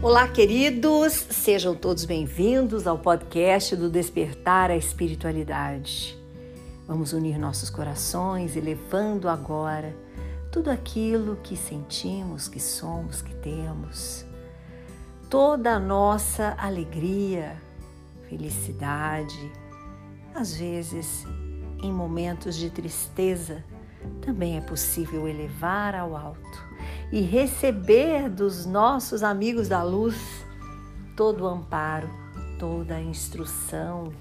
Olá, queridos, sejam todos bem-vindos ao podcast do Despertar a Espiritualidade. Vamos unir nossos corações, elevando agora tudo aquilo que sentimos, que somos, que temos, toda a nossa alegria, felicidade, às vezes em momentos de tristeza, também é possível elevar ao alto e receber dos nossos amigos da luz todo o amparo, toda a instrução,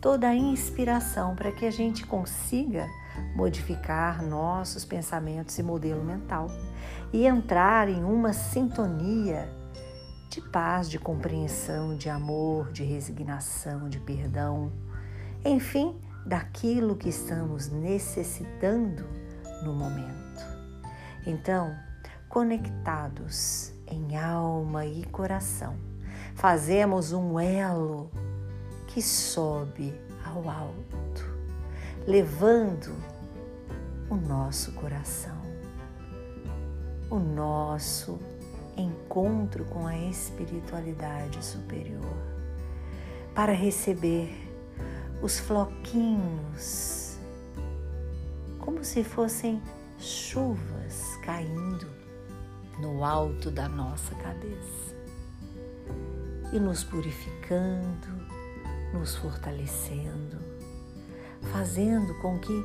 toda a inspiração para que a gente consiga modificar nossos pensamentos e modelo mental e entrar em uma sintonia de paz, de compreensão, de amor, de resignação, de perdão, enfim, daquilo que estamos necessitando no momento. Então, conectados em alma e coração, fazemos um elo que sobe ao alto, levando o nosso coração, o nosso encontro com a espiritualidade superior, para receber os floquinhos, como se fossem chuvas caindo no alto da nossa cabeça e nos purificando, nos fortalecendo, fazendo com que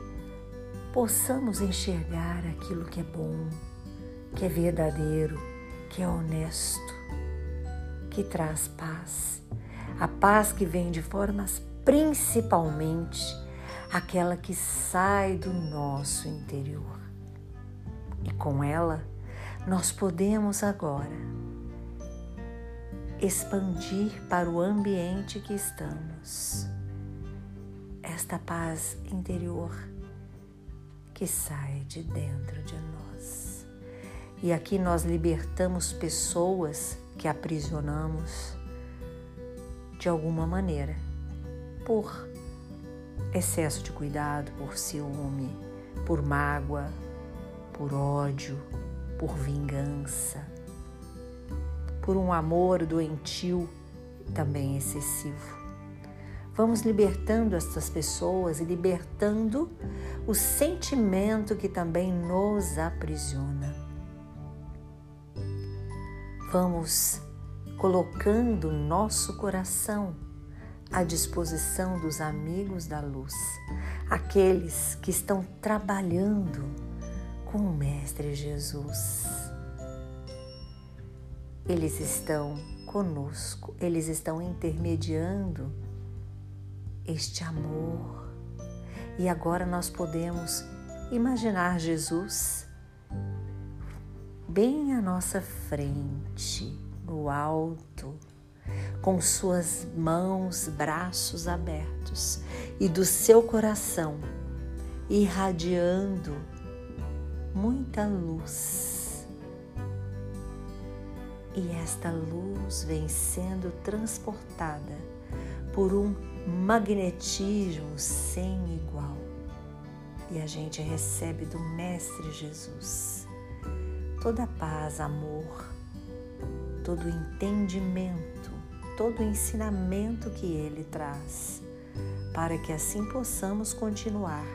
possamos enxergar aquilo que é bom, que é verdadeiro, que é honesto, que traz paz. A paz que vem de formas principalmente aquela que sai do nosso interior. E com ela, nós podemos agora expandir para o ambiente que estamos esta paz interior que sai de dentro de nós. E aqui nós libertamos pessoas que aprisionamos de alguma maneira, por excesso de cuidado, por ciúme, por mágoa, por ódio, por vingança, por um amor doentio também excessivo. Vamos libertando essas pessoas e libertando o sentimento que também nos aprisiona. Vamos colocando nosso coração à disposição dos amigos da luz, aqueles que estão trabalhando com o Mestre Jesus. Eles estão conosco, eles estão intermediando este amor. E agora nós podemos imaginar Jesus bem à nossa frente, no alto, com suas mãos, braços abertos e do seu coração irradiando muita luz. E esta luz vem sendo transportada por um magnetismo sem igual. E a gente recebe do Mestre Jesus toda a paz, amor, todo o entendimento, todo o ensinamento que ele traz, para que assim possamos continuar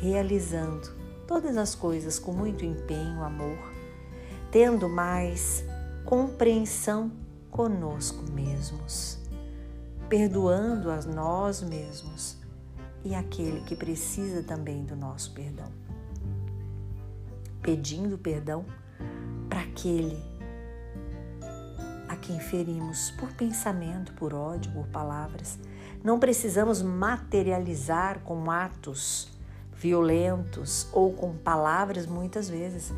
realizando todas as coisas com muito empenho, amor, tendo mais compreensão conosco mesmos, perdoando a nós mesmos e aquele que precisa também do nosso perdão. Pedindo perdão para aquele a quem ferimos por pensamento, por ódio, por palavras. Não precisamos materializar com atos violentos ou com palavras muitas vezes,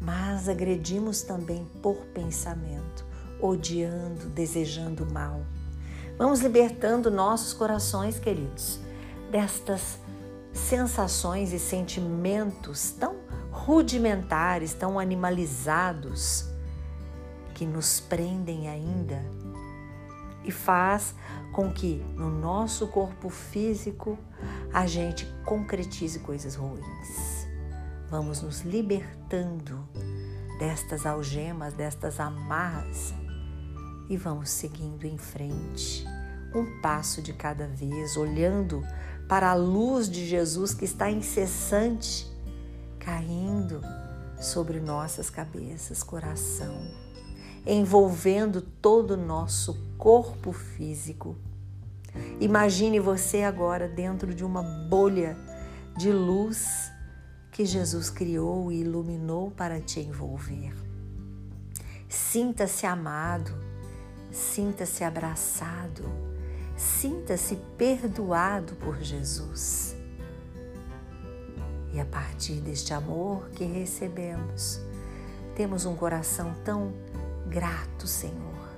mas agredimos também por pensamento, odiando, desejando mal. Vamos libertando nossos corações, queridos, destas sensações e sentimentos tão rudimentares, tão animalizados que nos prendem ainda e faz com que no nosso corpo físico a gente concretize coisas ruins. Vamos nos libertando destas algemas, destas amarras e vamos seguindo em frente, um passo de cada vez, olhando para a luz de Jesus que está incessante caindo sobre nossas cabeças, coração, envolvendo todo o nosso corpo físico. Imagine você agora dentro de uma bolha de luz que Jesus criou e iluminou para te envolver. Sinta-se amado, sinta-se abraçado, sinta-se perdoado por Jesus. E a partir deste amor que recebemos, temos um coração tão grato, Senhor.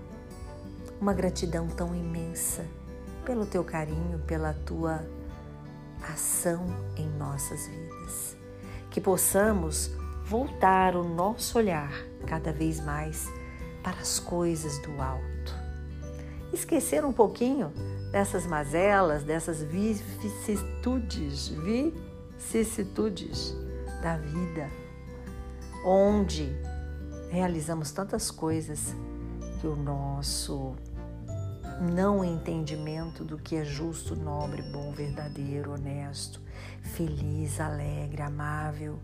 Uma gratidão tão imensa pelo teu carinho, pela tua ação em nossas vidas. Que possamos voltar o nosso olhar cada vez mais para as coisas do alto. Esquecer um pouquinho dessas mazelas, dessas vicissitudes, vicissitudes da vida, onde realizamos tantas coisas que o nosso não entendimento do que é justo, nobre, bom, verdadeiro, honesto, feliz, alegre, amável,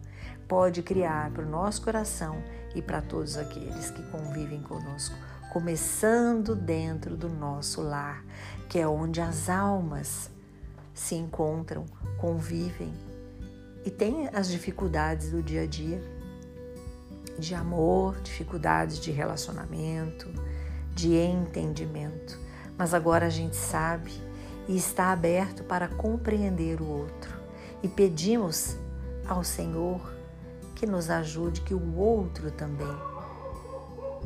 pode criar para o nosso coração e para todos aqueles que convivem conosco, começando dentro do nosso lar, que é onde as almas se encontram, convivem e têm as dificuldades do dia a dia de amor, dificuldades de relacionamento, de entendimento mas agora a gente sabe e está aberto para compreender o outro. E pedimos ao Senhor que nos ajude, que o outro também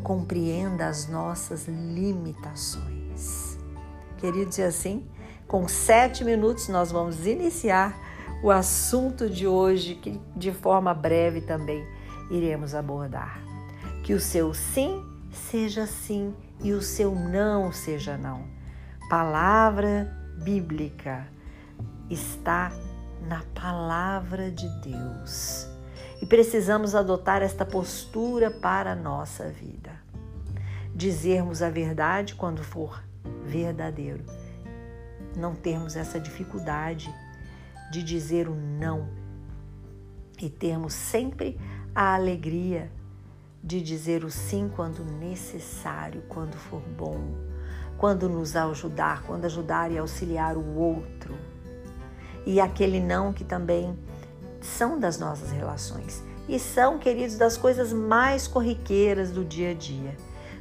compreenda as nossas limitações. Queridos, e assim, com sete minutos nós vamos iniciar o assunto de hoje, que de forma breve também iremos abordar. Que o seu sim seja sim e o seu não seja não. Palavra bíblica está na palavra de Deus. E precisamos adotar esta postura para a nossa vida. Dizermos a verdade quando for verdadeiro. Não termos essa dificuldade de dizer o não e termos sempre a alegria de dizer o sim quando necessário, quando for bom, quando nos ajudar, quando ajudar e auxiliar o outro. E aquele não que também são das nossas relações e são, queridos, das coisas mais corriqueiras do dia a dia.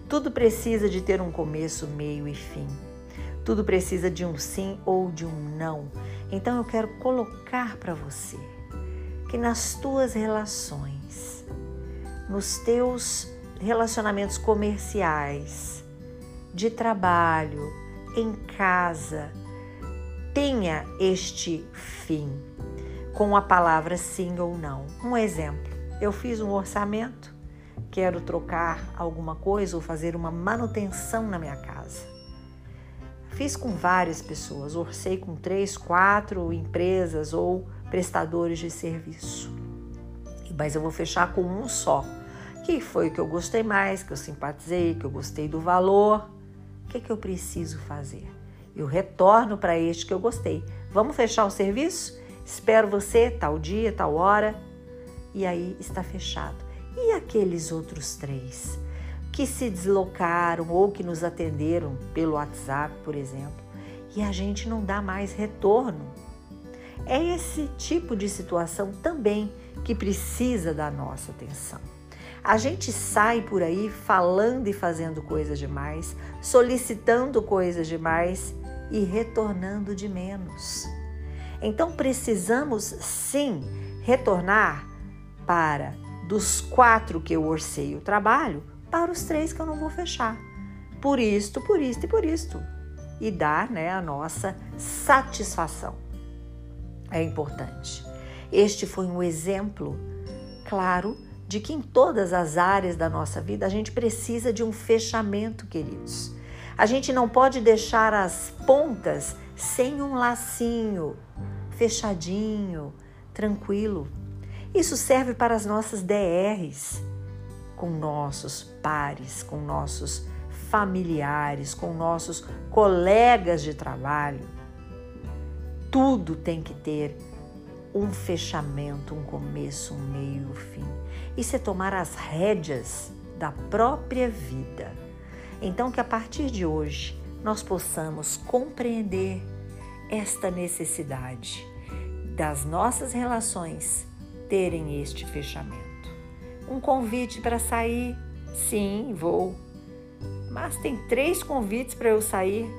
Tudo precisa de ter um começo, meio e fim. Tudo precisa de um sim ou de um não. Então eu quero colocar para você que nas tuas relações nos teus relacionamentos comerciais, de trabalho, em casa, tenha este fim com a palavra sim ou não. Um exemplo: eu fiz um orçamento, quero trocar alguma coisa ou fazer uma manutenção na minha casa. Fiz com várias pessoas, orcei com três, quatro empresas ou prestadores de serviço. Mas eu vou fechar com um só que foi o que eu gostei mais, que eu simpatizei, que eu gostei do valor. O que, é que eu preciso fazer? Eu retorno para este que eu gostei. Vamos fechar o serviço? Espero você tal dia, tal hora. E aí está fechado. E aqueles outros três que se deslocaram ou que nos atenderam pelo WhatsApp, por exemplo, e a gente não dá mais retorno? É esse tipo de situação também que precisa da nossa atenção. A gente sai por aí falando e fazendo coisas demais, solicitando coisas demais e retornando de menos. Então precisamos sim retornar para dos quatro que eu orcei o trabalho para os três que eu não vou fechar. Por isto, por isto e por isto. E dar né, a nossa satisfação. É importante. Este foi um exemplo claro de que em todas as áreas da nossa vida a gente precisa de um fechamento, queridos. A gente não pode deixar as pontas sem um lacinho, fechadinho, tranquilo. Isso serve para as nossas DRs, com nossos pares, com nossos familiares, com nossos colegas de trabalho. Tudo tem que ter um fechamento, um começo, um meio, um fim. Isso é tomar as rédeas da própria vida. Então, que a partir de hoje nós possamos compreender esta necessidade das nossas relações terem este fechamento. Um convite para sair, sim, vou. Mas tem três convites para eu sair,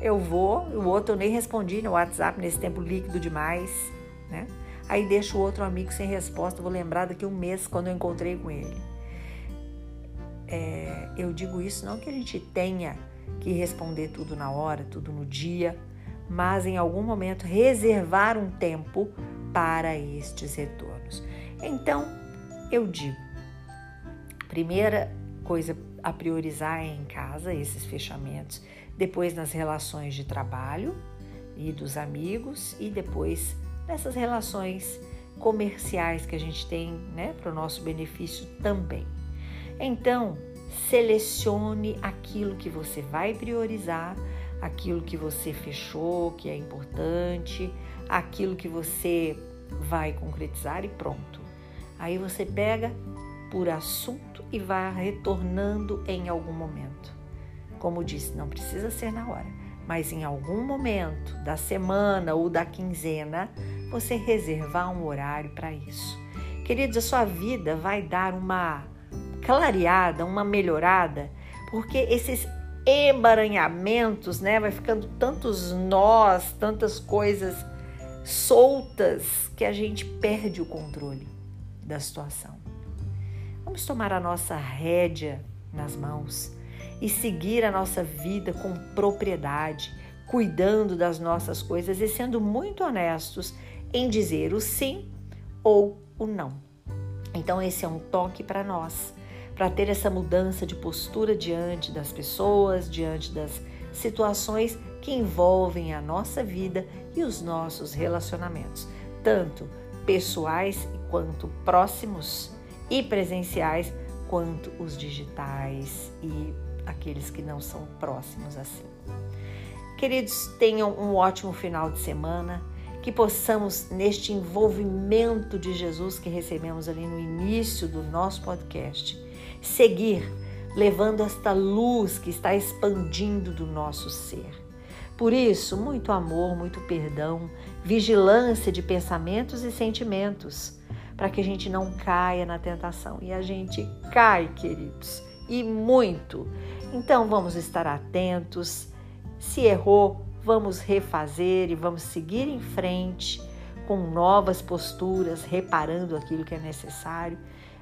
eu vou, o outro eu nem respondi no WhatsApp nesse tempo líquido demais, né? Aí deixo o outro amigo sem resposta, vou lembrar daqui um mês quando eu encontrei com ele. É, eu digo isso não que a gente tenha que responder tudo na hora, tudo no dia, mas em algum momento reservar um tempo para estes retornos. Então, eu digo, primeira coisa a priorizar é em casa esses fechamentos, depois nas relações de trabalho e dos amigos e depois nessas relações comerciais que a gente tem, né, para o nosso benefício também. Então, selecione aquilo que você vai priorizar, aquilo que você fechou, que é importante, aquilo que você vai concretizar e pronto. Aí você pega por assunto e vai retornando em algum momento. Como disse, não precisa ser na hora, mas em algum momento da semana ou da quinzena, você reservar um horário para isso. Queridos, a sua vida vai dar uma clareada, uma melhorada, porque esses emaranhamentos, né, vai ficando tantos nós, tantas coisas soltas que a gente perde o controle da situação. Vamos tomar a nossa rédea nas mãos e seguir a nossa vida com propriedade, cuidando das nossas coisas e sendo muito honestos em dizer o sim ou o não. Então, esse é um toque para nós, para ter essa mudança de postura diante das pessoas, diante das situações que envolvem a nossa vida e os nossos relacionamentos, tanto pessoais quanto próximos e presenciais, quanto os digitais e aqueles que não são próximos assim. Queridos, tenham um ótimo final de semana que possamos, neste envolvimento de Jesus que recebemos ali no início do nosso podcast, seguir levando esta luz que está expandindo do nosso ser. Por isso, muito amor, muito perdão, vigilância de pensamentos e sentimentos, para que a gente não caia na tentação. E a gente cai, queridos, e muito. Então vamos estar atentos. Se errou, vamos refazer e vamos seguir em frente com novas posturas, reparando aquilo que é necessário,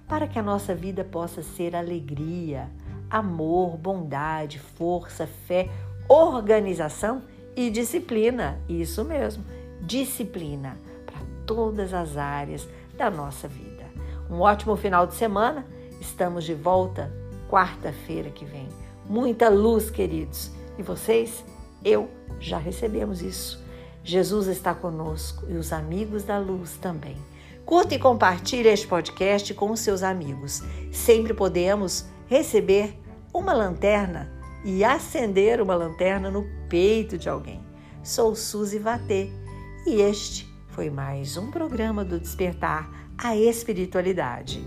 para que a nossa vida possa ser alegria, amor, bondade, força, fé, organização e disciplina. Isso mesmo, disciplina para todas as áreas da nossa vida. Um ótimo final de semana. Estamos de volta quarta-feira que vem. Muita luz, queridos. E vocês? Eu já recebemos isso. Jesus está conosco e os amigos da luz também. Curta e compartilhe este podcast com os seus amigos. Sempre podemos receber uma lanterna e acender uma lanterna no peito de alguém. Sou Suzy Vatê e este foi mais um programa do Despertar a Espiritualidade.